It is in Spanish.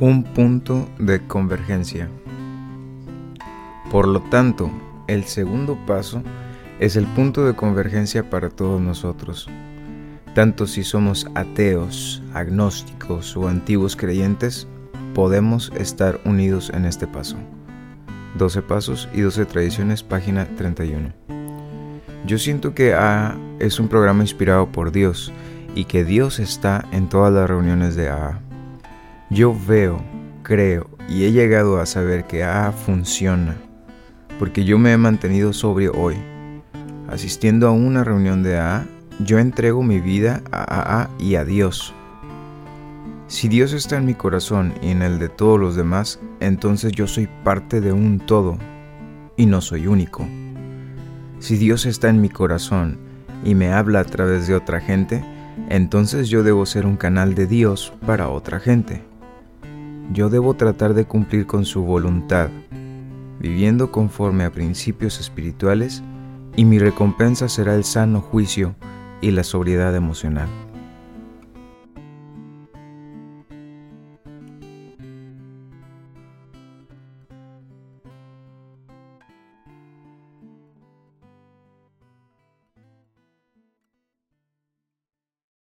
Un punto de convergencia. Por lo tanto, el segundo paso es el punto de convergencia para todos nosotros. Tanto si somos ateos, agnósticos o antiguos creyentes, podemos estar unidos en este paso. 12 Pasos y 12 Tradiciones, página 31. Yo siento que AA es un programa inspirado por Dios y que Dios está en todas las reuniones de AA. Yo veo, creo y he llegado a saber que AA funciona porque yo me he mantenido sobrio hoy. Asistiendo a una reunión de AA, yo entrego mi vida a AA y a Dios. Si Dios está en mi corazón y en el de todos los demás, entonces yo soy parte de un todo y no soy único. Si Dios está en mi corazón y me habla a través de otra gente, entonces yo debo ser un canal de Dios para otra gente. Yo debo tratar de cumplir con su voluntad viviendo conforme a principios espirituales, y mi recompensa será el sano juicio y la sobriedad emocional.